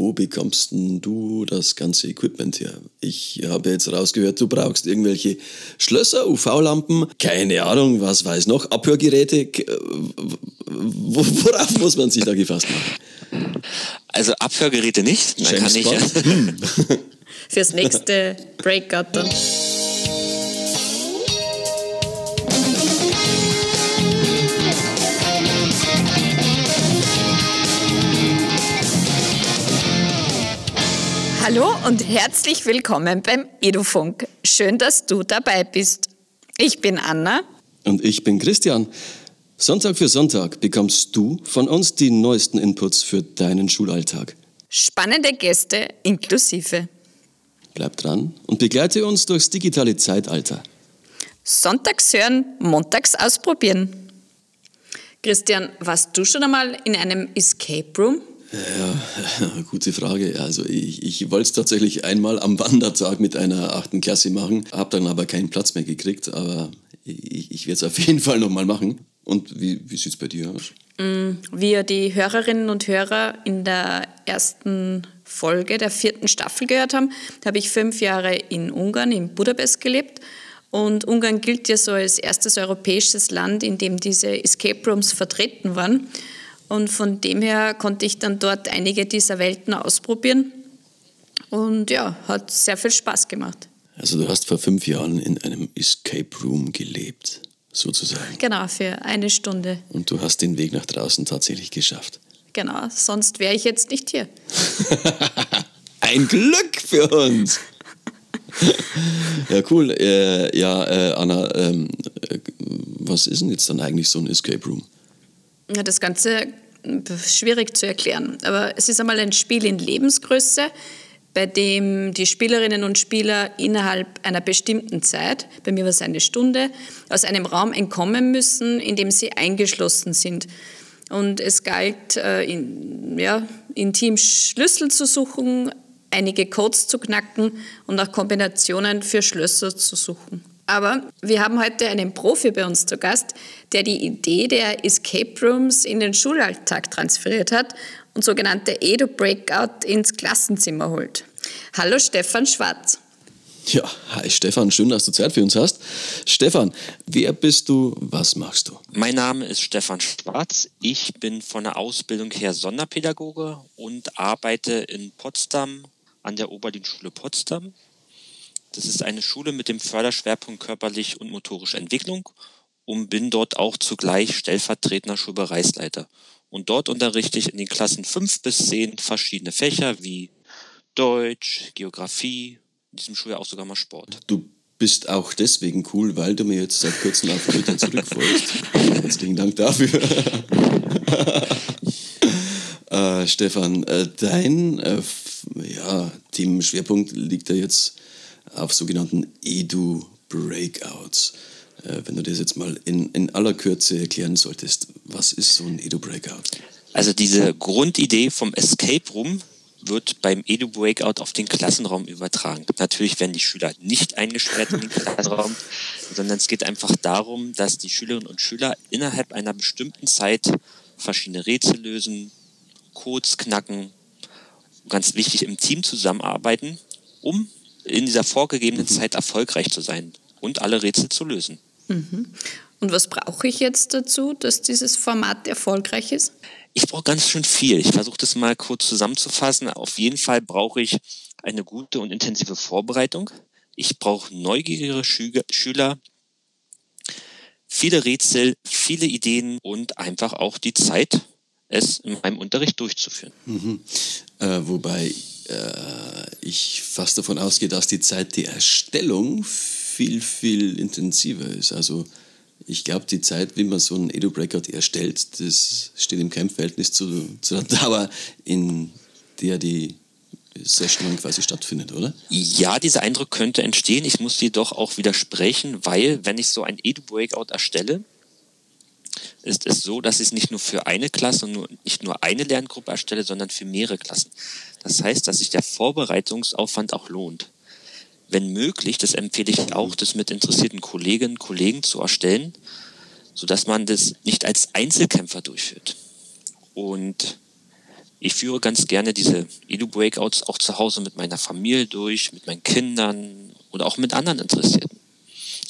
wo bekommst denn du das ganze Equipment her? Ich habe jetzt rausgehört, du brauchst irgendwelche Schlösser, UV-Lampen, keine Ahnung, was weiß noch, Abhörgeräte. Worauf muss man sich da gefasst machen? Also Abhörgeräte nicht. Man kann nicht. Hm. Fürs nächste Breakout dann. Hallo und herzlich willkommen beim Edufunk. Schön, dass du dabei bist. Ich bin Anna. Und ich bin Christian. Sonntag für Sonntag bekommst du von uns die neuesten Inputs für deinen Schulalltag. Spannende Gäste inklusive. Bleib dran und begleite uns durchs digitale Zeitalter. Sonntags hören, montags ausprobieren. Christian, warst du schon einmal in einem Escape Room? Ja, gute Frage. Also ich, ich wollte es tatsächlich einmal am Wandertag mit einer achten Klasse machen, habe dann aber keinen Platz mehr gekriegt, aber ich, ich werde es auf jeden Fall nochmal machen. Und wie, wie sieht es bei dir aus? Mm, wie ihr die Hörerinnen und Hörer in der ersten Folge der vierten Staffel gehört haben, habe ich fünf Jahre in Ungarn, in Budapest gelebt. Und Ungarn gilt ja so als erstes europäisches Land, in dem diese Escape Rooms vertreten waren. Und von dem her konnte ich dann dort einige dieser Welten ausprobieren. Und ja, hat sehr viel Spaß gemacht. Also du hast vor fünf Jahren in einem Escape Room gelebt, sozusagen. Genau, für eine Stunde. Und du hast den Weg nach draußen tatsächlich geschafft. Genau, sonst wäre ich jetzt nicht hier. Ein Glück für uns. ja, cool. Äh, ja, äh, Anna, ähm, äh, was ist denn jetzt dann eigentlich so ein Escape Room? Das Ganze ist schwierig zu erklären. Aber es ist einmal ein Spiel in Lebensgröße, bei dem die Spielerinnen und Spieler innerhalb einer bestimmten Zeit, bei mir war es eine Stunde, aus einem Raum entkommen müssen, in dem sie eingeschlossen sind. Und es galt, äh, in, ja, intim Schlüssel zu suchen, einige Codes zu knacken und nach Kombinationen für Schlösser zu suchen. Aber wir haben heute einen Profi bei uns zu Gast, der die Idee der Escape Rooms in den Schulalltag transferiert hat und sogenannte Edu Breakout ins Klassenzimmer holt. Hallo Stefan Schwarz. Ja, hi Stefan, schön, dass du Zeit für uns hast. Stefan, wer bist du, was machst du? Mein Name ist Stefan Schwarz. Ich bin von der Ausbildung her Sonderpädagoge und arbeite in Potsdam an der Oberlin-Schule Potsdam das ist eine Schule mit dem Förderschwerpunkt körperlich und motorische Entwicklung und bin dort auch zugleich stellvertretender Schulbereichsleiter. Und dort unterrichte ich in den Klassen 5 bis 10 verschiedene Fächer wie Deutsch, Geografie, in diesem Schuljahr auch sogar mal Sport. Du bist auch deswegen cool, weil du mir jetzt seit kurzem auf Twitter zurückfolgst. Herzlichen Dank dafür. äh, Stefan, äh, dein äh, ja, Themenschwerpunkt liegt ja jetzt auf sogenannten Edu-Breakouts. Äh, wenn du das jetzt mal in, in aller Kürze erklären solltest, was ist so ein Edu-Breakout? Also diese Grundidee vom Escape Room wird beim Edu-Breakout auf den Klassenraum übertragen. Natürlich werden die Schüler nicht eingesperrt in den Klassenraum, sondern es geht einfach darum, dass die Schülerinnen und Schüler innerhalb einer bestimmten Zeit verschiedene Rätsel lösen, Codes knacken, ganz wichtig im Team zusammenarbeiten, um in dieser vorgegebenen mhm. Zeit erfolgreich zu sein und alle Rätsel zu lösen. Mhm. Und was brauche ich jetzt dazu, dass dieses Format erfolgreich ist? Ich brauche ganz schön viel. Ich versuche das mal kurz zusammenzufassen. Auf jeden Fall brauche ich eine gute und intensive Vorbereitung. Ich brauche neugierige Schüler, viele Rätsel, viele Ideen und einfach auch die Zeit, es in meinem Unterricht durchzuführen. Mhm. Äh, wobei äh, ich fast davon ausgehe, dass die Zeit der Erstellung viel, viel intensiver ist. Also ich glaube, die Zeit, wie man so einen Edu-Breakout erstellt, das steht im Keimverhältnis zu, zu der Dauer, in der die Session quasi stattfindet, oder? Ja, dieser Eindruck könnte entstehen. Ich muss jedoch auch widersprechen, weil wenn ich so ein Edu-Breakout erstelle, ist es so, dass ich es nicht nur für eine Klasse und nur, nicht nur eine Lerngruppe erstelle, sondern für mehrere Klassen. Das heißt, dass sich der Vorbereitungsaufwand auch lohnt. Wenn möglich, das empfehle ich auch, das mit interessierten Kolleginnen und Kollegen zu erstellen, sodass man das nicht als Einzelkämpfer durchführt. Und ich führe ganz gerne diese Edu-Breakouts auch zu Hause mit meiner Familie durch, mit meinen Kindern oder auch mit anderen Interessierten,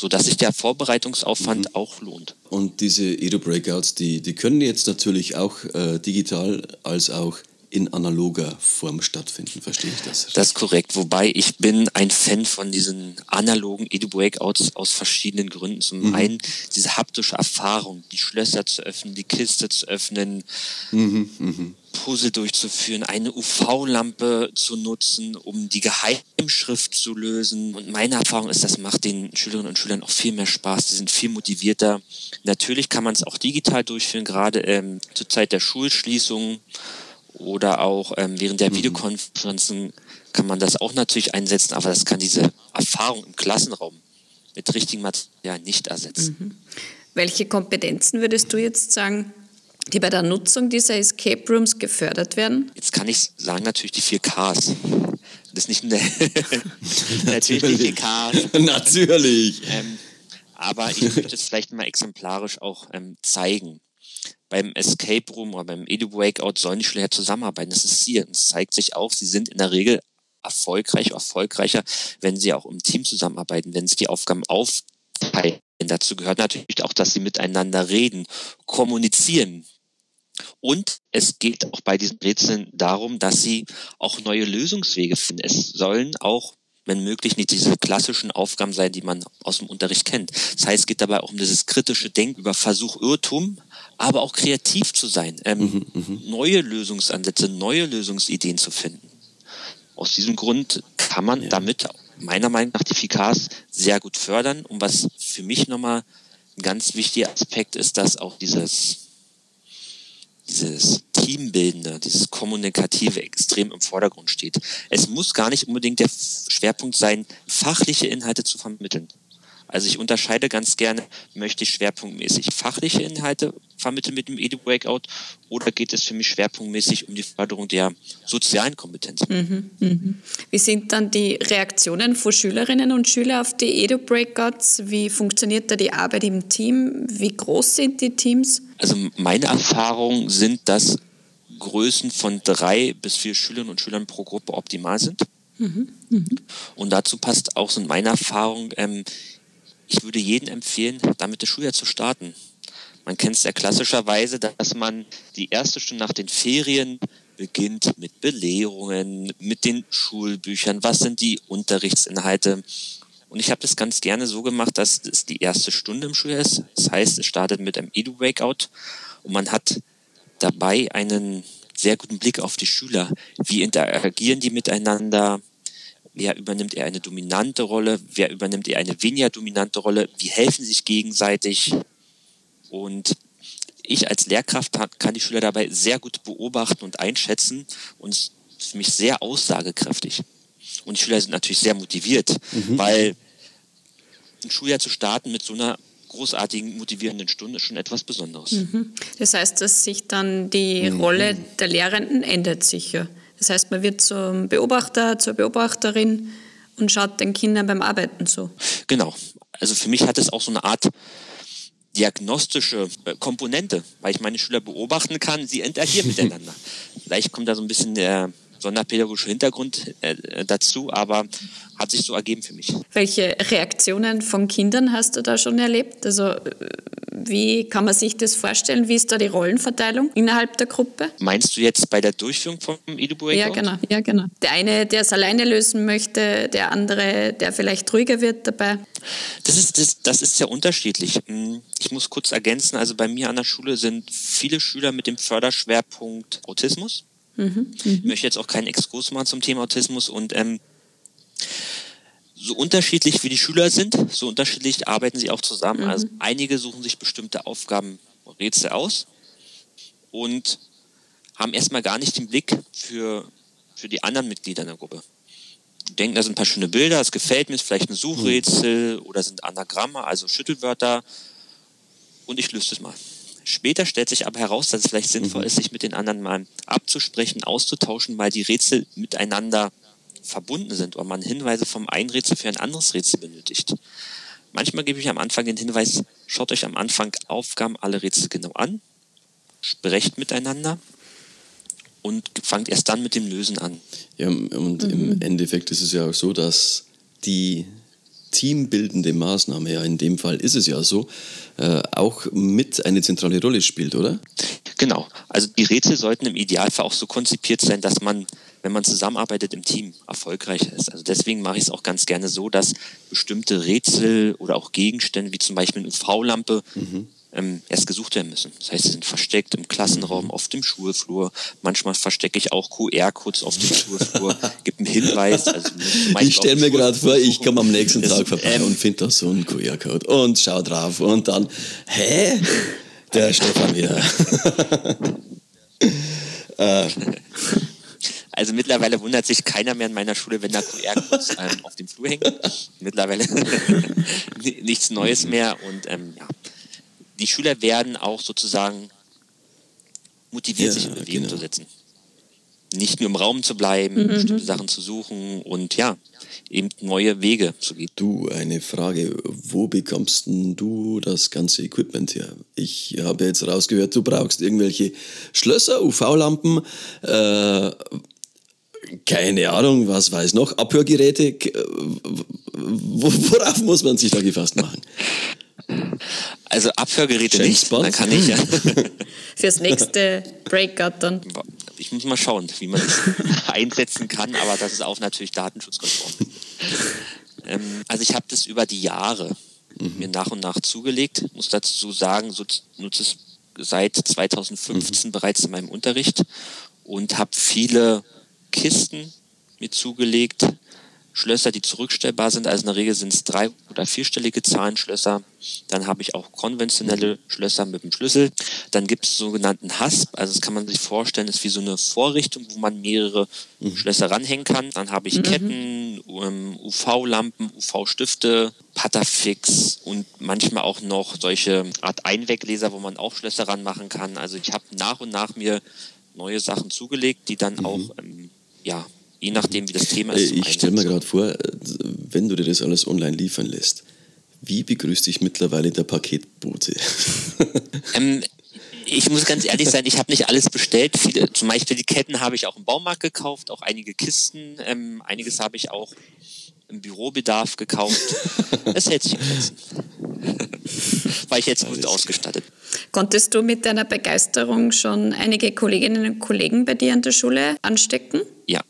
sodass sich der Vorbereitungsaufwand mhm. auch lohnt. Und diese Edu-Breakouts, die, die können jetzt natürlich auch äh, digital als auch in analoger Form stattfinden. Verstehe ich das? Das ist korrekt. Wobei ich bin ein Fan von diesen analogen Edu-Breakouts aus verschiedenen Gründen. Zum mhm. einen diese haptische Erfahrung, die Schlösser zu öffnen, die Kiste zu öffnen, mhm, mh. Puzzle durchzuführen, eine UV-Lampe zu nutzen, um die Geheimschrift zu lösen. Und meine Erfahrung ist, das macht den Schülerinnen und Schülern auch viel mehr Spaß. Die sind viel motivierter. Natürlich kann man es auch digital durchführen, gerade ähm, zur Zeit der Schulschließung oder auch ähm, während der mhm. Videokonferenzen kann man das auch natürlich einsetzen, aber das kann diese Erfahrung im Klassenraum mit richtigem Material nicht ersetzen. Mhm. Welche Kompetenzen würdest du jetzt sagen, die bei der Nutzung dieser Escape Rooms gefördert werden? Jetzt kann ich sagen, natürlich die 4Ks. Das ist nicht eine natürlich die 4Ks. natürlich. Ähm, aber ich möchte es vielleicht mal exemplarisch auch ähm, zeigen beim Escape Room oder beim Edu Breakout sollen die Schüler zusammenarbeiten. Das ist hier. Es zeigt sich auch, sie sind in der Regel erfolgreich, erfolgreicher, wenn sie auch im Team zusammenarbeiten, wenn sie die Aufgaben aufteilen. Dazu gehört natürlich auch, dass sie miteinander reden, kommunizieren. Und es geht auch bei diesen Rätseln darum, dass sie auch neue Lösungswege finden. Es sollen auch wenn möglich nicht diese klassischen Aufgaben sein, die man aus dem Unterricht kennt. Das heißt, es geht dabei auch um dieses kritische Denken über Versuch, Irrtum, aber auch kreativ zu sein, ähm, mhm, mhm, neue Lösungsansätze, neue Lösungsideen zu finden. Aus diesem Grund kann man ja. damit meiner Meinung nach die FICAS sehr gut fördern. Und was für mich nochmal ein ganz wichtiger Aspekt ist, dass auch dieses dieses Teambildende, dieses Kommunikative extrem im Vordergrund steht. Es muss gar nicht unbedingt der Schwerpunkt sein, fachliche Inhalte zu vermitteln. Also ich unterscheide ganz gerne, möchte ich schwerpunktmäßig fachliche Inhalte vermitteln mit dem Edu-Breakout oder geht es für mich schwerpunktmäßig um die Förderung der sozialen Kompetenzen? Mhm, mh. Wie sind dann die Reaktionen von Schülerinnen und Schülern auf die Edu-Breakouts? Wie funktioniert da die Arbeit im Team? Wie groß sind die Teams? Also meine Erfahrungen sind, dass Größen von drei bis vier Schülerinnen und Schülern pro Gruppe optimal sind. Mhm, mh. Und dazu passt auch so in meiner Erfahrung, ähm, ich würde jedem empfehlen, damit das Schuljahr zu starten. Man kennt es ja klassischerweise, dass man die erste Stunde nach den Ferien beginnt mit Belehrungen, mit den Schulbüchern, was sind die Unterrichtsinhalte. Und ich habe das ganz gerne so gemacht, dass es die erste Stunde im Schuljahr ist. Das heißt, es startet mit einem Edu-Breakout und man hat dabei einen sehr guten Blick auf die Schüler. Wie interagieren die miteinander? Wer übernimmt eher eine dominante Rolle, wer übernimmt eher eine weniger dominante Rolle, wie helfen sie sich gegenseitig. Und ich als Lehrkraft kann die Schüler dabei sehr gut beobachten und einschätzen und es ist für mich sehr aussagekräftig. Und die Schüler sind natürlich sehr motiviert, mhm. weil ein Schuljahr zu starten mit so einer großartigen, motivierenden Stunde ist schon etwas Besonderes. Mhm. Das heißt, dass sich dann die mhm. Rolle der Lehrenden ändert sicher. Das heißt, man wird zum Beobachter, zur Beobachterin und schaut den Kindern beim Arbeiten zu. Genau. Also für mich hat es auch so eine Art diagnostische Komponente, weil ich meine Schüler beobachten kann, sie interagieren miteinander. Vielleicht kommt da so ein bisschen der sonderpädagogische Hintergrund äh, dazu, aber hat sich so ergeben für mich. Welche Reaktionen von Kindern hast du da schon erlebt? Also äh, wie kann man sich das vorstellen? Wie ist da die Rollenverteilung innerhalb der Gruppe? Meinst du jetzt bei der Durchführung vom Edubo Ja, genau. ja, genau. Der eine, der es alleine lösen möchte, der andere, der vielleicht ruhiger wird dabei. Das ist, das, das ist sehr unterschiedlich. Hm, ich muss kurz ergänzen, also bei mir an der Schule sind viele Schüler mit dem Förderschwerpunkt Autismus. Mhm, ich möchte jetzt auch keinen Exkurs machen zum Thema Autismus und ähm, so unterschiedlich wie die Schüler sind, so unterschiedlich arbeiten sie auch zusammen. Mhm. Also einige suchen sich bestimmte Aufgaben, Rätsel aus und haben erstmal gar nicht den Blick für, für die anderen Mitglieder in der Gruppe. Denken, da sind ein paar schöne Bilder, es gefällt mir, ist vielleicht ein Suchrätsel mhm. oder sind Anagramme, also Schüttelwörter und ich löse es mal. Später stellt sich aber heraus, dass es vielleicht sinnvoll mhm. ist, sich mit den anderen mal abzusprechen, auszutauschen, weil die Rätsel miteinander verbunden sind oder man Hinweise vom einen Rätsel für ein anderes Rätsel benötigt. Manchmal gebe ich am Anfang den Hinweis, schaut euch am Anfang Aufgaben alle Rätsel genau an, sprecht miteinander und fangt erst dann mit dem Lösen an. Ja, und mhm. im Endeffekt ist es ja auch so, dass die teambildende Maßnahme, ja in dem Fall ist es ja so, äh, auch mit eine zentrale Rolle spielt, oder? Genau. Also die Rätsel sollten im Idealfall auch so konzipiert sein, dass man, wenn man zusammenarbeitet im Team, erfolgreicher ist. Also deswegen mache ich es auch ganz gerne so, dass bestimmte Rätsel oder auch Gegenstände, wie zum Beispiel eine UV-Lampe, mhm ähm, erst gesucht werden müssen. Das heißt, sie sind versteckt im Klassenraum, auf dem Schulflur. Manchmal verstecke ich auch QR-Codes auf dem Schulflur, gibt einen Hinweis. Also ich stelle mir gerade vor, ich komme am nächsten Tag vorbei ähm, und finde da so einen QR-Code und schau drauf und dann, hä? Der Stefan wieder. äh. Also mittlerweile wundert sich keiner mehr in meiner Schule, wenn da QR-Codes ähm, auf dem Flur hängen. Mittlerweile nichts Neues mehr und ähm, ja, die Schüler werden auch sozusagen motiviert, ja, sich in Bewegung genau. zu setzen. Nicht nur im Raum zu bleiben, mhm. bestimmte Sachen zu suchen und ja, eben neue Wege zu gehen. Du, eine Frage, wo bekommst du das ganze Equipment her? Ich habe jetzt rausgehört, du brauchst irgendwelche Schlösser, UV-Lampen, äh, keine Ahnung, was weiß noch, Abhörgeräte. Worauf muss man sich da gefasst machen? Also Abhörgeräte James nicht, Bond? dann kann ich ja. Fürs nächste Breakout dann. Ich muss mal schauen, wie man das einsetzen kann, aber das ist auch natürlich datenschutzkonform. ähm, also ich habe das über die Jahre mhm. mir nach und nach zugelegt. Muss dazu sagen, so nutze es seit 2015 mhm. bereits in meinem Unterricht und habe viele Kisten mir zugelegt, Schlösser, die zurückstellbar sind. Also in der Regel sind es drei- oder vierstellige Zahlenschlösser. Dann habe ich auch konventionelle Schlösser mit dem Schlüssel. Dann gibt es sogenannten Hasp. Also das kann man sich vorstellen, ist wie so eine Vorrichtung, wo man mehrere mhm. Schlösser ranhängen kann. Dann habe ich mhm. Ketten, UV-Lampen, UV-Stifte, Patterfix und manchmal auch noch solche Art Einweggläser, wo man auch Schlösser ranmachen kann. Also ich habe nach und nach mir neue Sachen zugelegt, die dann mhm. auch ähm, ja, je nachdem, wie das Thema ist. Ich stelle mir gerade vor, wenn du dir das alles online liefern lässt, wie begrüßt dich mittlerweile der Paketbote? ähm, ich muss ganz ehrlich sein, ich habe nicht alles bestellt. Viele, zum Beispiel die Ketten habe ich auch im Baumarkt gekauft, auch einige Kisten. Ähm, einiges habe ich auch im Bürobedarf gekauft. Es hält sich Grenzen. War ich jetzt gut ausgestattet. Konntest du mit deiner Begeisterung schon einige Kolleginnen und Kollegen bei dir an der Schule anstecken? Ja,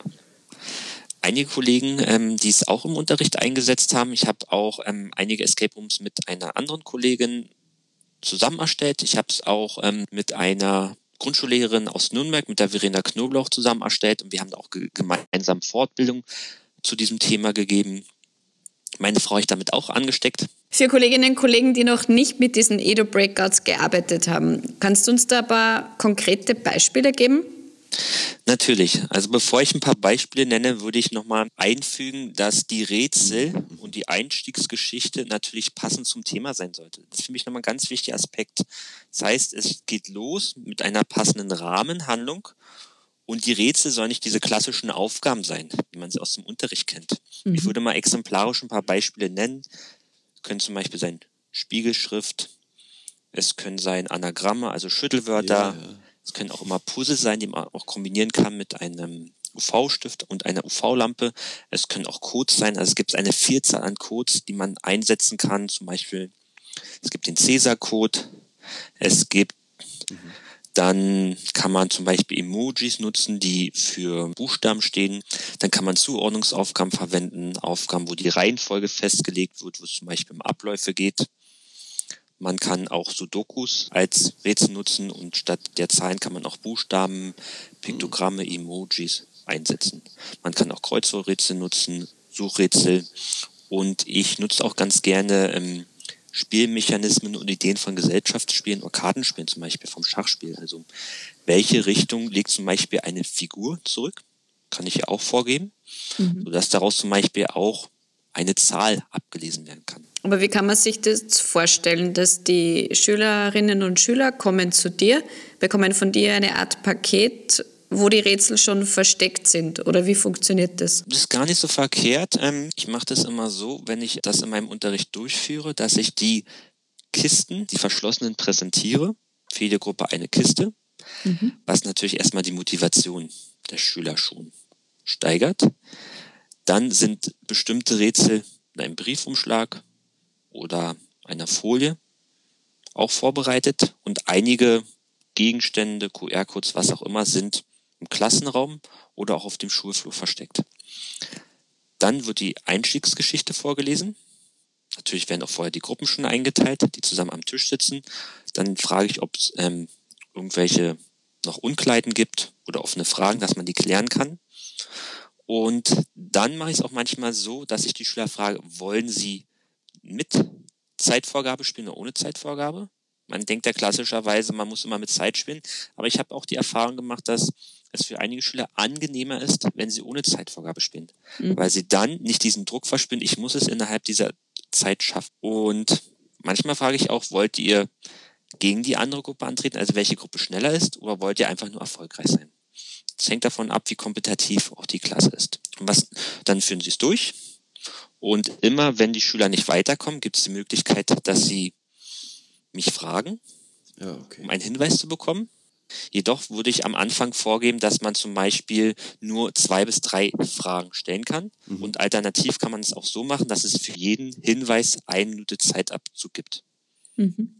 einige Kollegen, ähm, die es auch im Unterricht eingesetzt haben. Ich habe auch ähm, einige Escape Rooms mit einer anderen Kollegin zusammen erstellt. Ich habe es auch ähm, mit einer Grundschullehrerin aus Nürnberg, mit der Verena Knoblauch zusammen erstellt und wir haben auch ge gemeinsam Fortbildung zu diesem Thema gegeben. Meine Frau habe ich damit auch angesteckt. Für Kolleginnen und Kollegen, die noch nicht mit diesen Edo-Breakouts gearbeitet haben, kannst du uns da ein paar konkrete Beispiele geben? Natürlich. Also bevor ich ein paar Beispiele nenne, würde ich nochmal einfügen, dass die Rätsel und die Einstiegsgeschichte natürlich passend zum Thema sein sollte. Das ist für mich nochmal ein ganz wichtiger Aspekt. Das heißt, es geht los mit einer passenden Rahmenhandlung und die Rätsel sollen nicht diese klassischen Aufgaben sein, wie man sie aus dem Unterricht kennt. Mhm. Ich würde mal exemplarisch ein paar Beispiele nennen. Es können zum Beispiel sein Spiegelschrift, es können sein Anagramme, also Schüttelwörter, ja, ja es können auch immer Puzzle sein, die man auch kombinieren kann mit einem UV-Stift und einer UV-Lampe. Es können auch Codes sein. Also es gibt eine Vielzahl an Codes, die man einsetzen kann. Zum Beispiel, es gibt den Cäsar-Code. Es gibt, dann kann man zum Beispiel Emojis nutzen, die für Buchstaben stehen. Dann kann man Zuordnungsaufgaben verwenden, Aufgaben, wo die Reihenfolge festgelegt wird, wo es zum Beispiel um Abläufe geht. Man kann auch Sudokus als Rätsel nutzen und statt der Zahlen kann man auch Buchstaben, Piktogramme, Emojis einsetzen. Man kann auch Kreuzworträtsel nutzen, Suchrätsel und ich nutze auch ganz gerne ähm, Spielmechanismen und Ideen von Gesellschaftsspielen oder Kartenspielen, zum Beispiel vom Schachspiel. Also welche Richtung legt zum Beispiel eine Figur zurück? Kann ich ja auch vorgeben, mhm. sodass daraus zum Beispiel auch eine Zahl abgelesen werden kann. Aber wie kann man sich das vorstellen, dass die Schülerinnen und Schüler kommen zu dir, bekommen von dir eine Art Paket, wo die Rätsel schon versteckt sind? Oder wie funktioniert das? Das ist gar nicht so verkehrt. Ähm, ich mache das immer so, wenn ich das in meinem Unterricht durchführe, dass ich die Kisten, die verschlossenen, präsentiere. Für jede Gruppe eine Kiste. mhm. was natürlich erstmal die Motivation der Schüler schon steigert. Dann sind bestimmte Rätsel in einem Briefumschlag oder einer Folie auch vorbereitet und einige Gegenstände, QR-Codes, was auch immer, sind im Klassenraum oder auch auf dem Schulflur versteckt. Dann wird die Einstiegsgeschichte vorgelesen. Natürlich werden auch vorher die Gruppen schon eingeteilt, die zusammen am Tisch sitzen. Dann frage ich, ob es ähm, irgendwelche noch Unkleiden gibt oder offene Fragen, dass man die klären kann. Und dann mache ich es auch manchmal so, dass ich die Schüler frage, wollen sie mit Zeitvorgabe spielen oder ohne Zeitvorgabe? Man denkt ja klassischerweise, man muss immer mit Zeit spielen. Aber ich habe auch die Erfahrung gemacht, dass es für einige Schüler angenehmer ist, wenn sie ohne Zeitvorgabe spielen. Mhm. Weil sie dann nicht diesen Druck verspüren, ich muss es innerhalb dieser Zeit schaffen. Und manchmal frage ich auch, wollt ihr gegen die andere Gruppe antreten, also welche Gruppe schneller ist, oder wollt ihr einfach nur erfolgreich sein? Das hängt davon ab, wie kompetitiv auch die Klasse ist. Und was, dann führen sie es durch. Und immer, wenn die Schüler nicht weiterkommen, gibt es die Möglichkeit, dass sie mich fragen, ja, okay. um einen Hinweis zu bekommen. Jedoch würde ich am Anfang vorgeben, dass man zum Beispiel nur zwei bis drei Fragen stellen kann. Mhm. Und alternativ kann man es auch so machen, dass es für jeden Hinweis eine Minute Zeitabzug gibt. Mhm.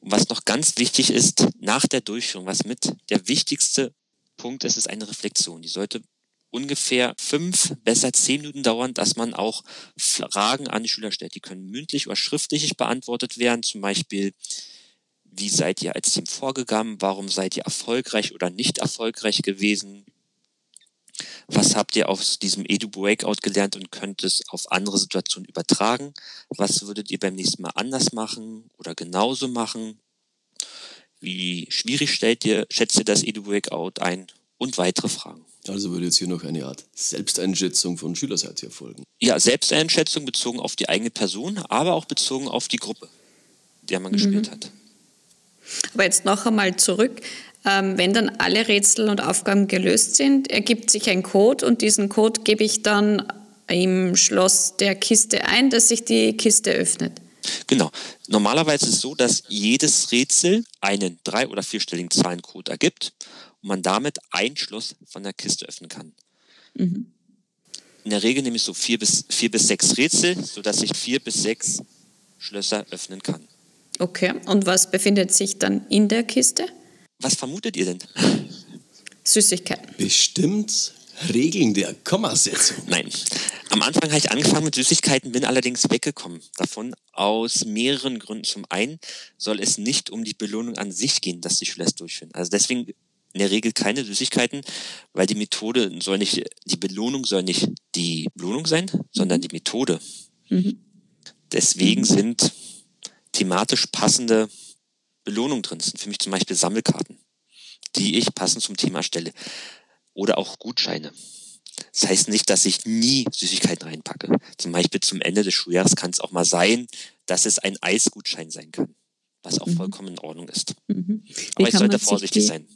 Und was noch ganz wichtig ist, nach der Durchführung, was mit der wichtigste Punkt ist, ist eine Reflexion. Die sollte ungefähr fünf, besser zehn Minuten dauern, dass man auch Fragen an die Schüler stellt. Die können mündlich oder schriftlich beantwortet werden. Zum Beispiel, wie seid ihr als Team vorgegangen? Warum seid ihr erfolgreich oder nicht erfolgreich gewesen? Was habt ihr aus diesem Edu Breakout gelernt und könnt es auf andere Situationen übertragen? Was würdet ihr beim nächsten Mal anders machen oder genauso machen? Wie schwierig stellt ihr, schätzt ihr das Edu Breakout ein? Und weitere Fragen. Also würde jetzt hier noch eine Art Selbsteinschätzung von Schülerseite erfolgen. Ja, Selbsteinschätzung bezogen auf die eigene Person, aber auch bezogen auf die Gruppe, der man mhm. gespielt hat. Aber jetzt noch einmal zurück. Ähm, wenn dann alle Rätsel und Aufgaben gelöst sind, ergibt sich ein Code und diesen Code gebe ich dann im Schloss der Kiste ein, dass sich die Kiste öffnet. Genau. Normalerweise ist es so, dass jedes Rätsel einen drei- oder vierstelligen Zahlencode ergibt und man damit ein Schloss von der Kiste öffnen kann. Mhm. In der Regel nehme ich so vier bis, vier bis sechs Rätsel, sodass ich vier bis sechs Schlösser öffnen kann. Okay, und was befindet sich dann in der Kiste? Was vermutet ihr denn? Süßigkeiten. Bestimmt Regeln der Kommasetzung. Nein. Am Anfang habe ich angefangen mit Süßigkeiten, bin allerdings weggekommen davon aus mehreren Gründen. Zum einen soll es nicht um die Belohnung an sich gehen, dass die Schüler es durchführen. Also deswegen in der Regel keine Süßigkeiten, weil die Methode soll nicht, die Belohnung soll nicht die Belohnung sein, sondern die Methode. Mhm. Deswegen sind thematisch passende Belohnungen drin. Das sind für mich zum Beispiel Sammelkarten, die ich passend zum Thema stelle. Oder auch Gutscheine. Das heißt nicht, dass ich nie Süßigkeiten reinpacke. Zum Beispiel zum Ende des Schuljahres kann es auch mal sein, dass es ein Eisgutschein sein kann, was auch mhm. vollkommen in Ordnung ist. Mhm. Aber ich sollte vorsichtig sein.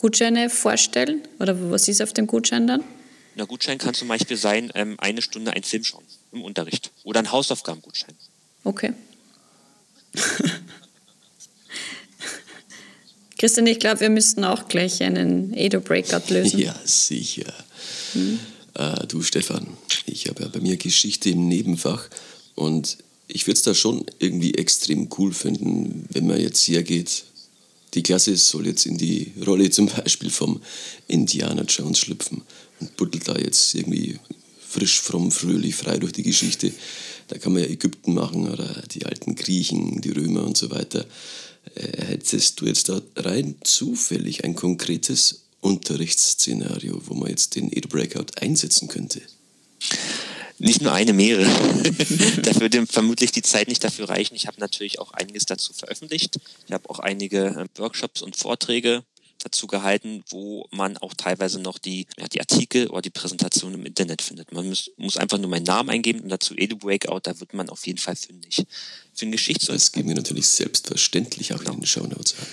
Gutscheine vorstellen? Oder was ist auf dem Gutschein dann? Na, Gutschein kann zum Beispiel sein, ähm, eine Stunde einen Film schauen im Unterricht. Oder ein Hausaufgabengutschein. Okay. Christian, ich glaube, wir müssten auch gleich einen Edo-Breakout lösen. Ja, sicher. Hm. Äh, du, Stefan, ich habe ja bei mir Geschichte im Nebenfach und ich würde es da schon irgendwie extrem cool finden, wenn man jetzt hergeht. Die Klasse soll jetzt in die Rolle zum Beispiel vom Indiana Jones schlüpfen und buddelt da jetzt irgendwie frisch, fromm, fröhlich, frei durch die Geschichte. Da kann man ja Ägypten machen oder die alten Griechen, die Römer und so weiter. Äh, hättest du jetzt da rein zufällig ein konkretes Unterrichtsszenario, wo man jetzt den Edo Breakout einsetzen könnte? Nicht nur eine, mehrere. da würde vermutlich die Zeit nicht dafür reichen. Ich habe natürlich auch einiges dazu veröffentlicht. Ich habe auch einige äh, Workshops und Vorträge dazu gehalten, wo man auch teilweise noch die, ja, die Artikel oder die Präsentation im Internet findet. Man muss, muss einfach nur meinen Namen eingeben und dazu Edu Breakout, da wird man auf jeden Fall fündig. Für ein Geschichtsunterricht. Das geben wir natürlich selbstverständlich auch genau. in den Shownotes an.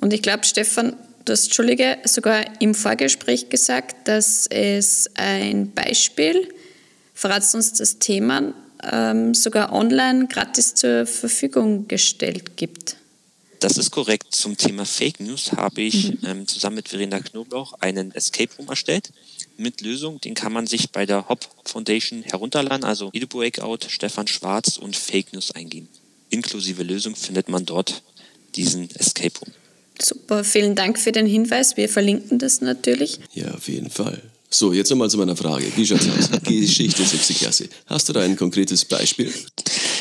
Und ich glaube, Stefan, du hast, Entschuldige, sogar im Vorgespräch gesagt, dass es ein Beispiel, verratst uns das Thema, ähm, sogar online gratis zur Verfügung gestellt gibt. Das ist korrekt. Zum Thema Fake News habe ich mhm. ähm, zusammen mit Verena Knoblauch einen Escape Room erstellt mit Lösung. Den kann man sich bei der Hop Foundation herunterladen. Also Edu Breakout, Stefan Schwarz und Fake News eingeben. Inklusive Lösung findet man dort diesen Escape Room. Super, vielen Dank für den Hinweis. Wir verlinken das natürlich. Ja, auf jeden Fall. So, jetzt nochmal zu meiner Frage. Wie schaut's aus? Geschichte 6. Klasse. Hast du da ein konkretes Beispiel?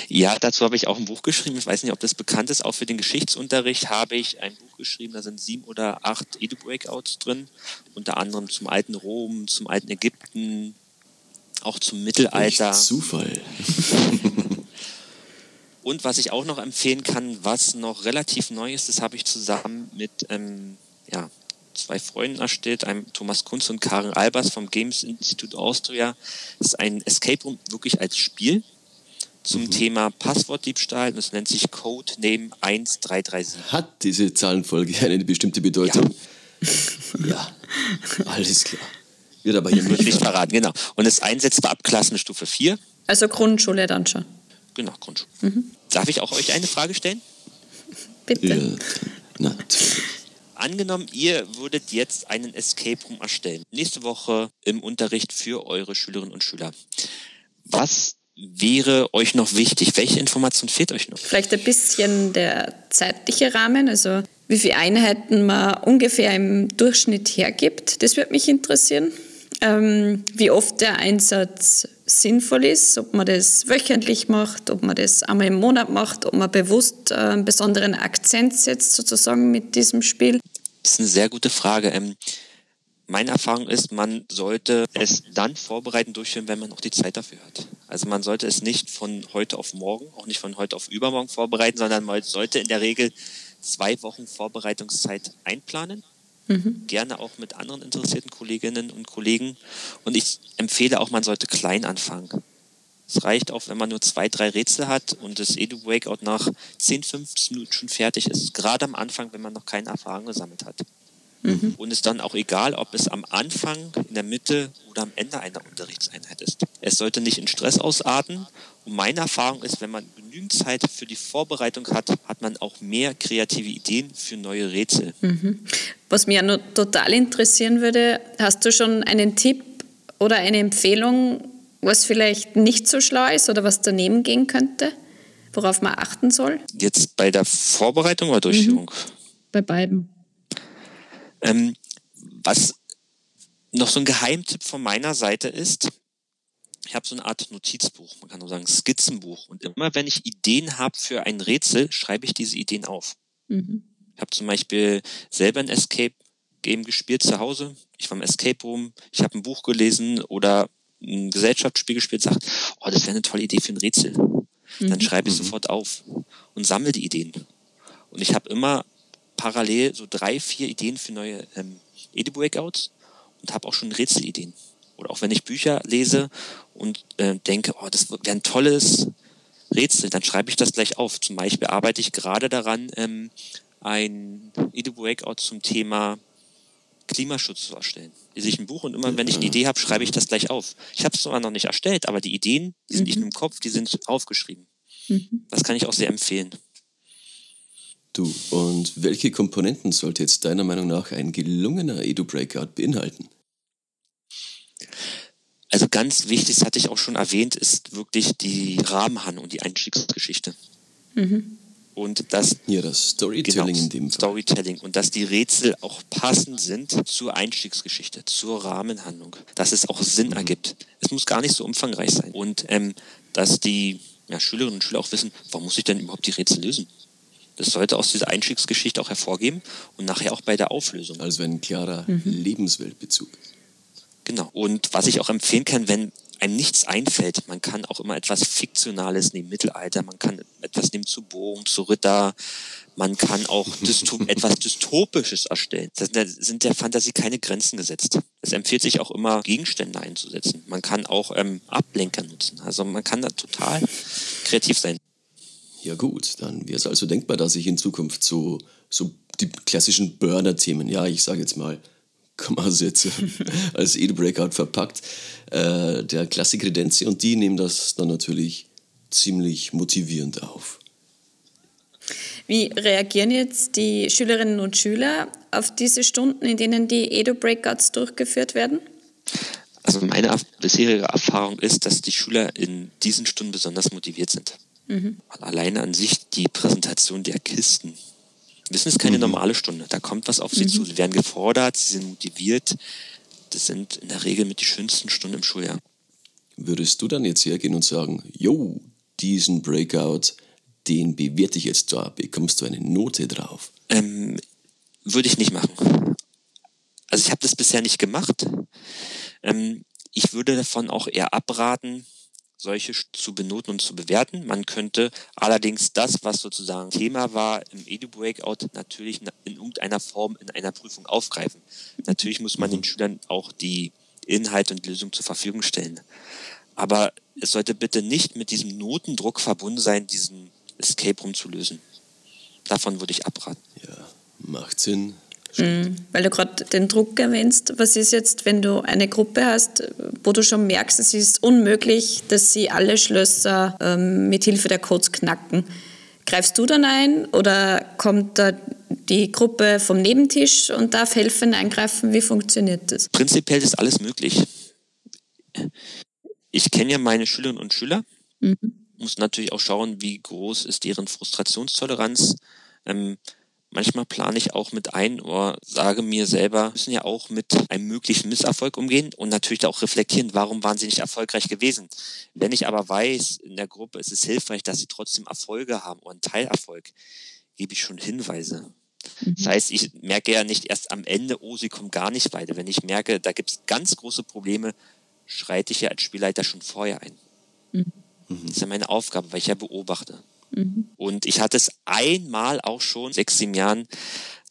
Ja, dazu habe ich auch ein Buch geschrieben. Ich weiß nicht, ob das bekannt ist. Auch für den Geschichtsunterricht habe ich ein Buch geschrieben. Da sind sieben oder acht Edu-Breakouts drin. Unter anderem zum alten Rom, zum alten Ägypten, auch zum Mittelalter. Echt Zufall. Und was ich auch noch empfehlen kann, was noch relativ neu ist, das habe ich zusammen mit ähm, ja, zwei Freunden erstellt, einem Thomas Kunz und Karen Albers vom Games Institute Austria. Das ist ein Escape Room wirklich als Spiel zum mhm. Thema Passwortdiebstahl. Das nennt sich Codename 1337. Hat diese Zahlenfolge eine bestimmte Bedeutung? Ja, ja. alles klar. Wird aber hier nicht, nicht verraten, genau. Und ist einsetzbar ab Klassenstufe 4. Also Grundschule dann schon. Genau, Grundschule. Mhm. Darf ich auch euch eine Frage stellen? Bitte. Ja, natürlich. Angenommen, ihr würdet jetzt einen Escape Room erstellen. Nächste Woche im Unterricht für eure Schülerinnen und Schüler. Was wäre euch noch wichtig? Welche Information fehlt euch noch? Vielleicht ein bisschen der zeitliche Rahmen, also wie viele Einheiten man ungefähr im Durchschnitt hergibt. Das würde mich interessieren. Ähm, wie oft der Einsatz sinnvoll ist, ob man das wöchentlich macht, ob man das einmal im Monat macht, ob man bewusst äh, einen besonderen Akzent setzt sozusagen mit diesem Spiel. Das ist eine sehr gute Frage. Ähm, meine Erfahrung ist, man sollte es dann vorbereiten, durchführen, wenn man auch die Zeit dafür hat. Also man sollte es nicht von heute auf morgen, auch nicht von heute auf übermorgen vorbereiten, sondern man sollte in der Regel zwei Wochen Vorbereitungszeit einplanen. Mhm. Gerne auch mit anderen interessierten Kolleginnen und Kollegen. Und ich empfehle auch, man sollte klein anfangen. Es reicht auch, wenn man nur zwei, drei Rätsel hat und das Edu-Breakout nach 10, 15 Minuten schon fertig ist. Gerade am Anfang, wenn man noch keine Erfahrung gesammelt hat. Mhm. Und es dann auch egal, ob es am Anfang, in der Mitte oder am Ende einer Unterrichtseinheit ist. Es sollte nicht in Stress ausarten. Und meine Erfahrung ist, wenn man genügend Zeit für die Vorbereitung hat, hat man auch mehr kreative Ideen für neue Rätsel. Mhm. Was mich ja nur total interessieren würde, hast du schon einen Tipp oder eine Empfehlung, was vielleicht nicht so schlau ist oder was daneben gehen könnte, worauf man achten soll? Jetzt bei der Vorbereitung oder Durchführung? Mhm. Bei beiden. Ähm, was noch so ein Geheimtipp von meiner Seite ist, ich habe so eine Art Notizbuch, man kann auch sagen Skizzenbuch. Und immer wenn ich Ideen habe für ein Rätsel, schreibe ich diese Ideen auf. Mhm. Ich habe zum Beispiel selber ein Escape Game gespielt zu Hause. Ich war im Escape Room, ich habe ein Buch gelesen oder Gesellschaftsspiel gespielt, sagt, oh, das wäre eine tolle Idee für ein Rätsel. Mhm. Dann schreibe ich mhm. sofort auf und sammle die Ideen. Und ich habe immer parallel so drei, vier Ideen für neue ähm, Edu-Breakouts und habe auch schon Rätselideen. Oder auch wenn ich Bücher lese und äh, denke, oh, das wäre ein tolles Rätsel, dann schreibe ich das gleich auf. Zum Beispiel arbeite ich gerade daran, ähm, ein Edu-Breakout zum Thema Klimaschutz zu erstellen. Lese ich ein Buch und immer, wenn ich eine Idee habe, schreibe ich das gleich auf. Ich habe es zwar noch nicht erstellt, aber die Ideen, die sind mhm. nicht im Kopf, die sind aufgeschrieben. Mhm. Das kann ich auch sehr empfehlen. Du, und welche Komponenten sollte jetzt deiner Meinung nach ein gelungener Edu-Breakout beinhalten? Also ganz wichtig, das hatte ich auch schon erwähnt, ist wirklich die Rahmenhandlung und die Einstiegsgeschichte. Mhm. Und das, ja, das Storytelling genau, in dem Fall. Storytelling und dass die Rätsel auch passend sind zur Einstiegsgeschichte, zur Rahmenhandlung, dass es auch Sinn mhm. ergibt. Es muss gar nicht so umfangreich sein. Und ähm, dass die ja, Schülerinnen und Schüler auch wissen, warum muss ich denn überhaupt die Rätsel lösen? Das sollte aus dieser Einstiegsgeschichte auch hervorgehen und nachher auch bei der Auflösung. Also ein klarer mhm. Lebensweltbezug. Genau. Und was ich auch empfehlen kann, wenn einem nichts einfällt, man kann auch immer etwas Fiktionales nehmen, Mittelalter, man kann etwas nehmen zu Bogen, zu Ritter, man kann auch Dystop etwas Dystopisches erstellen. Da sind der Fantasie keine Grenzen gesetzt. Es empfiehlt sich auch immer, Gegenstände einzusetzen. Man kann auch ähm, Ablenker nutzen. Also man kann da total kreativ sein. Ja gut, dann wäre es also denkbar, dass ich in Zukunft so, so die klassischen Burner-Themen, ja, ich sage jetzt mal, Kommasätze als Edu-Breakout verpackt, äh, der Klassik-Redenzi und die nehmen das dann natürlich ziemlich motivierend auf. Wie reagieren jetzt die Schülerinnen und Schüler auf diese Stunden, in denen die Edu-Breakouts durchgeführt werden? Also meine bisherige Erfahrung ist, dass die Schüler in diesen Stunden besonders motiviert sind. Mhm. Alleine an sich die Präsentation der Kisten. Wissen ist keine mhm. normale Stunde. Da kommt was auf sie mhm. zu. Sie werden gefordert, sie sind motiviert. Das sind in der Regel mit die schönsten Stunden im Schuljahr. Würdest du dann jetzt hergehen und sagen, yo, diesen Breakout, den bewerte ich jetzt da, bekommst du eine Note drauf? Ähm, würde ich nicht machen. Also ich habe das bisher nicht gemacht. Ähm, ich würde davon auch eher abraten, solche zu benoten und zu bewerten. Man könnte allerdings das, was sozusagen Thema war im Edu-Breakout, natürlich in irgendeiner Form in einer Prüfung aufgreifen. Natürlich muss man den Schülern auch die Inhalte und Lösung zur Verfügung stellen. Aber es sollte bitte nicht mit diesem Notendruck verbunden sein, diesen Escape Room zu lösen. Davon würde ich abraten. Ja, macht Sinn. Mhm, weil du gerade den Druck erwähnst. Was ist jetzt, wenn du eine Gruppe hast, wo du schon merkst, es ist unmöglich, dass sie alle Schlösser ähm, mit Hilfe der Codes knacken? Greifst du dann ein oder kommt da die Gruppe vom Nebentisch und darf helfen, eingreifen? Wie funktioniert das? Prinzipiell ist alles möglich. Ich kenne ja meine Schülerinnen und Schüler. Mhm. Muss natürlich auch schauen, wie groß ist deren Frustrationstoleranz. Ähm, Manchmal plane ich auch mit ein oder sage mir selber, müssen ja auch mit einem möglichen Misserfolg umgehen und natürlich auch reflektieren, warum waren sie nicht erfolgreich gewesen. Wenn ich aber weiß, in der Gruppe ist es hilfreich, dass sie trotzdem Erfolge haben oder einen Teilerfolg, gebe ich schon Hinweise. Mhm. Das heißt, ich merke ja nicht erst am Ende, oh, sie kommen gar nicht weiter. Wenn ich merke, da gibt es ganz große Probleme, schreite ich ja als Spielleiter schon vorher ein. Mhm. Das ist ja meine Aufgabe, weil ich ja beobachte. Mhm. Und ich hatte es einmal auch schon, sechs, sieben Jahren,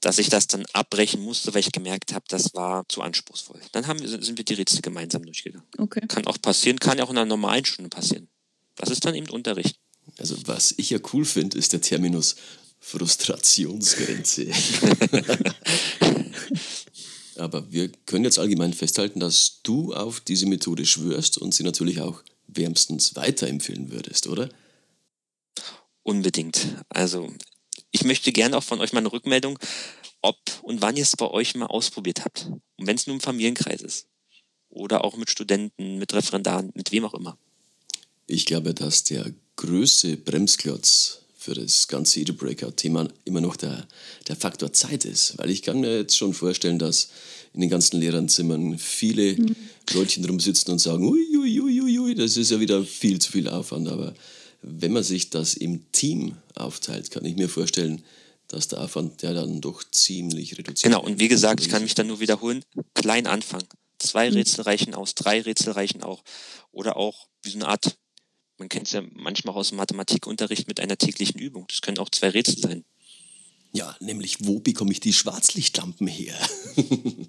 dass ich das dann abbrechen musste, weil ich gemerkt habe, das war zu anspruchsvoll. Dann haben, sind wir die Rätsel gemeinsam durchgegangen. Okay. Kann auch passieren, kann ja auch in einer normalen Stunde passieren. Das ist dann eben Unterricht. Also was ich ja cool finde, ist der Terminus Frustrationsgrenze. Aber wir können jetzt allgemein festhalten, dass du auf diese Methode schwörst und sie natürlich auch wärmstens weiterempfehlen würdest, oder? Unbedingt. Also ich möchte gerne auch von euch mal eine Rückmeldung, ob und wann ihr es bei euch mal ausprobiert habt. Und wenn es nur im Familienkreis ist. Oder auch mit Studenten, mit Referendaren, mit wem auch immer. Ich glaube, dass der größte Bremsklotz für das ganze Edu-Breakout-Thema immer noch der, der Faktor Zeit ist. Weil ich kann mir jetzt schon vorstellen, dass in den ganzen Lehrernzimmern viele mhm. Leutchen rumsitzen und sagen, uiuiuiui, ui, ui, ui, das ist ja wieder viel zu viel Aufwand. Aber wenn man sich das im Team aufteilt, kann ich mir vorstellen, dass der Aufwand ja dann doch ziemlich reduziert Genau, und wie gesagt, ich kann mich dann nur wiederholen, klein anfangen. Zwei mhm. Rätsel reichen aus, drei Rätsel reichen auch. Oder auch wie so eine Art, man kennt es ja manchmal aus dem Mathematikunterricht mit einer täglichen Übung. Das können auch zwei Rätsel sein. Ja, nämlich wo bekomme ich die Schwarzlichtlampen her?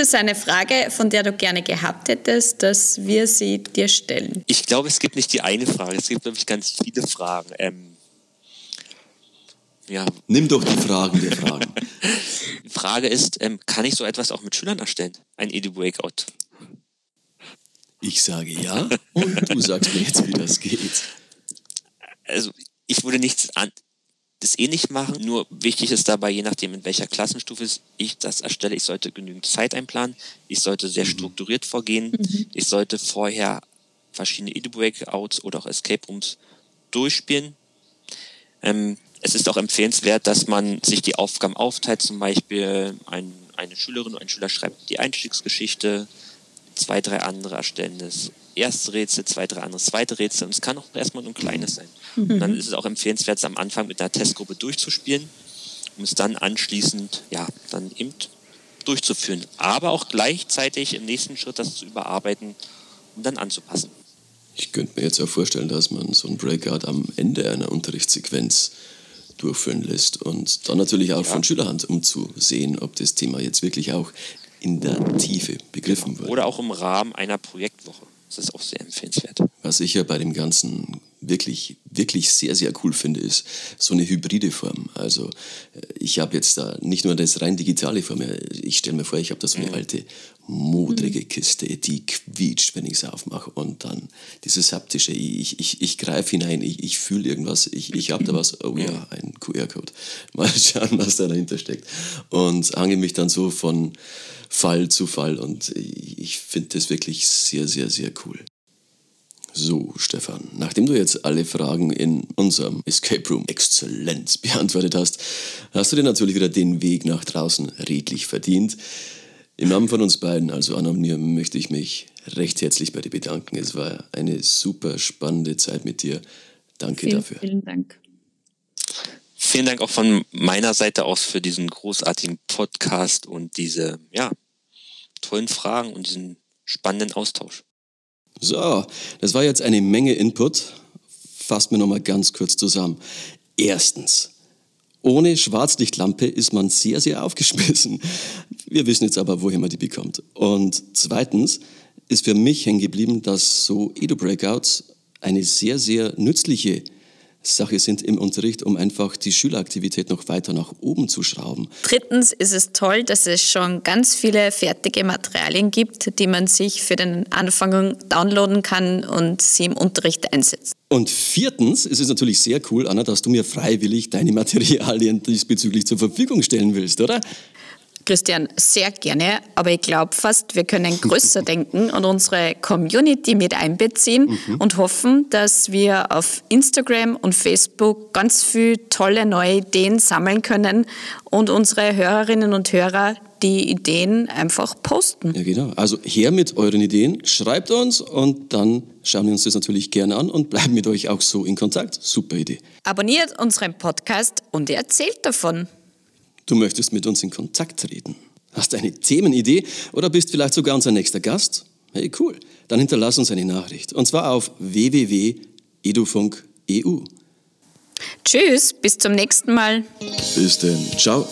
Gibt es eine Frage, von der du gerne gehabt hättest, dass wir sie dir stellen? Ich glaube, es gibt nicht die eine Frage. Es gibt, glaube ich, ganz viele Fragen. Ähm, ja. Nimm doch die Fragen der Fragen. die Frage ist, ähm, kann ich so etwas auch mit Schülern erstellen? Ein Edu-Breakout? Ich sage ja und du sagst mir jetzt, wie das geht. Also, ich würde nichts an das eh nicht machen. Nur wichtig ist dabei, je nachdem, in welcher Klassenstufe ich das erstelle, ich sollte genügend Zeit einplanen, ich sollte sehr mhm. strukturiert vorgehen, mhm. ich sollte vorher verschiedene Edu-Breakouts oder auch Escape Rooms durchspielen. Ähm, es ist auch empfehlenswert, dass man sich die Aufgaben aufteilt, zum Beispiel ein, eine Schülerin oder ein Schüler schreibt die Einstiegsgeschichte, zwei, drei andere erstellen das erste Rätsel, zwei, drei andere zweite Rätsel und es kann auch erstmal nur ein kleines sein. Mhm. Und dann ist es auch empfehlenswert, es am Anfang mit einer Testgruppe durchzuspielen, um es dann anschließend, ja, dann eben durchzuführen. Aber auch gleichzeitig im nächsten Schritt das zu überarbeiten und dann anzupassen. Ich könnte mir jetzt auch vorstellen, dass man so ein Breakout am Ende einer Unterrichtssequenz durchführen lässt und dann natürlich auch ja. von Schülerhand, um zu sehen, ob das Thema jetzt wirklich auch in der Tiefe begriffen wird. Oder auch im Rahmen einer Projektwoche. Das ist auch sehr empfehlenswert. Was ich ja bei dem Ganzen wirklich wirklich sehr, sehr cool finde, ist so eine hybride Form. Also äh, ich habe jetzt da nicht nur das rein digitale vor mir. Ich stelle mir vor, ich habe da so eine mhm. alte, modrige Kiste, die quietscht, wenn ich es aufmache. Und dann dieses haptische, ich, ich, ich greife hinein, ich, ich fühle irgendwas, ich, ich habe da was, oh ja, ein QR-Code. Mal schauen, was da dahinter steckt. Und hange mich dann so von Fall zu Fall. Und ich finde das wirklich sehr, sehr, sehr cool. So, Stefan, nachdem du jetzt alle Fragen in unserem Escape Room exzellent beantwortet hast, hast du dir natürlich wieder den Weg nach draußen redlich verdient. Im Namen von uns beiden, also Anna und mir, möchte ich mich recht herzlich bei dir bedanken. Es war eine super spannende Zeit mit dir. Danke vielen, dafür. Vielen Dank. Vielen Dank auch von meiner Seite aus für diesen großartigen Podcast und diese ja, tollen Fragen und diesen spannenden Austausch. So, das war jetzt eine Menge Input. Fasst mir nochmal ganz kurz zusammen. Erstens, ohne Schwarzlichtlampe ist man sehr, sehr aufgeschmissen. Wir wissen jetzt aber, woher man die bekommt. Und zweitens ist für mich hängen geblieben, dass so Edo-Breakouts eine sehr, sehr nützliche Sache sind im Unterricht, um einfach die Schüleraktivität noch weiter nach oben zu schrauben. Drittens ist es toll, dass es schon ganz viele fertige Materialien gibt, die man sich für den Anfang downloaden kann und sie im Unterricht einsetzt. Und viertens ist es natürlich sehr cool, Anna, dass du mir freiwillig deine Materialien diesbezüglich zur Verfügung stellen willst, oder? Christian, sehr gerne, aber ich glaube fast, wir können größer denken und unsere Community mit einbeziehen mhm. und hoffen, dass wir auf Instagram und Facebook ganz viele tolle neue Ideen sammeln können und unsere Hörerinnen und Hörer die Ideen einfach posten. Ja, genau. Also her mit euren Ideen, schreibt uns und dann schauen wir uns das natürlich gerne an und bleiben mit euch auch so in Kontakt. Super Idee. Abonniert unseren Podcast und erzählt davon. Du möchtest mit uns in Kontakt treten. Hast eine Themenidee oder bist vielleicht sogar unser nächster Gast? Hey, cool. Dann hinterlass uns eine Nachricht. Und zwar auf www.edufunk.eu. Tschüss, bis zum nächsten Mal. Bis denn. Ciao.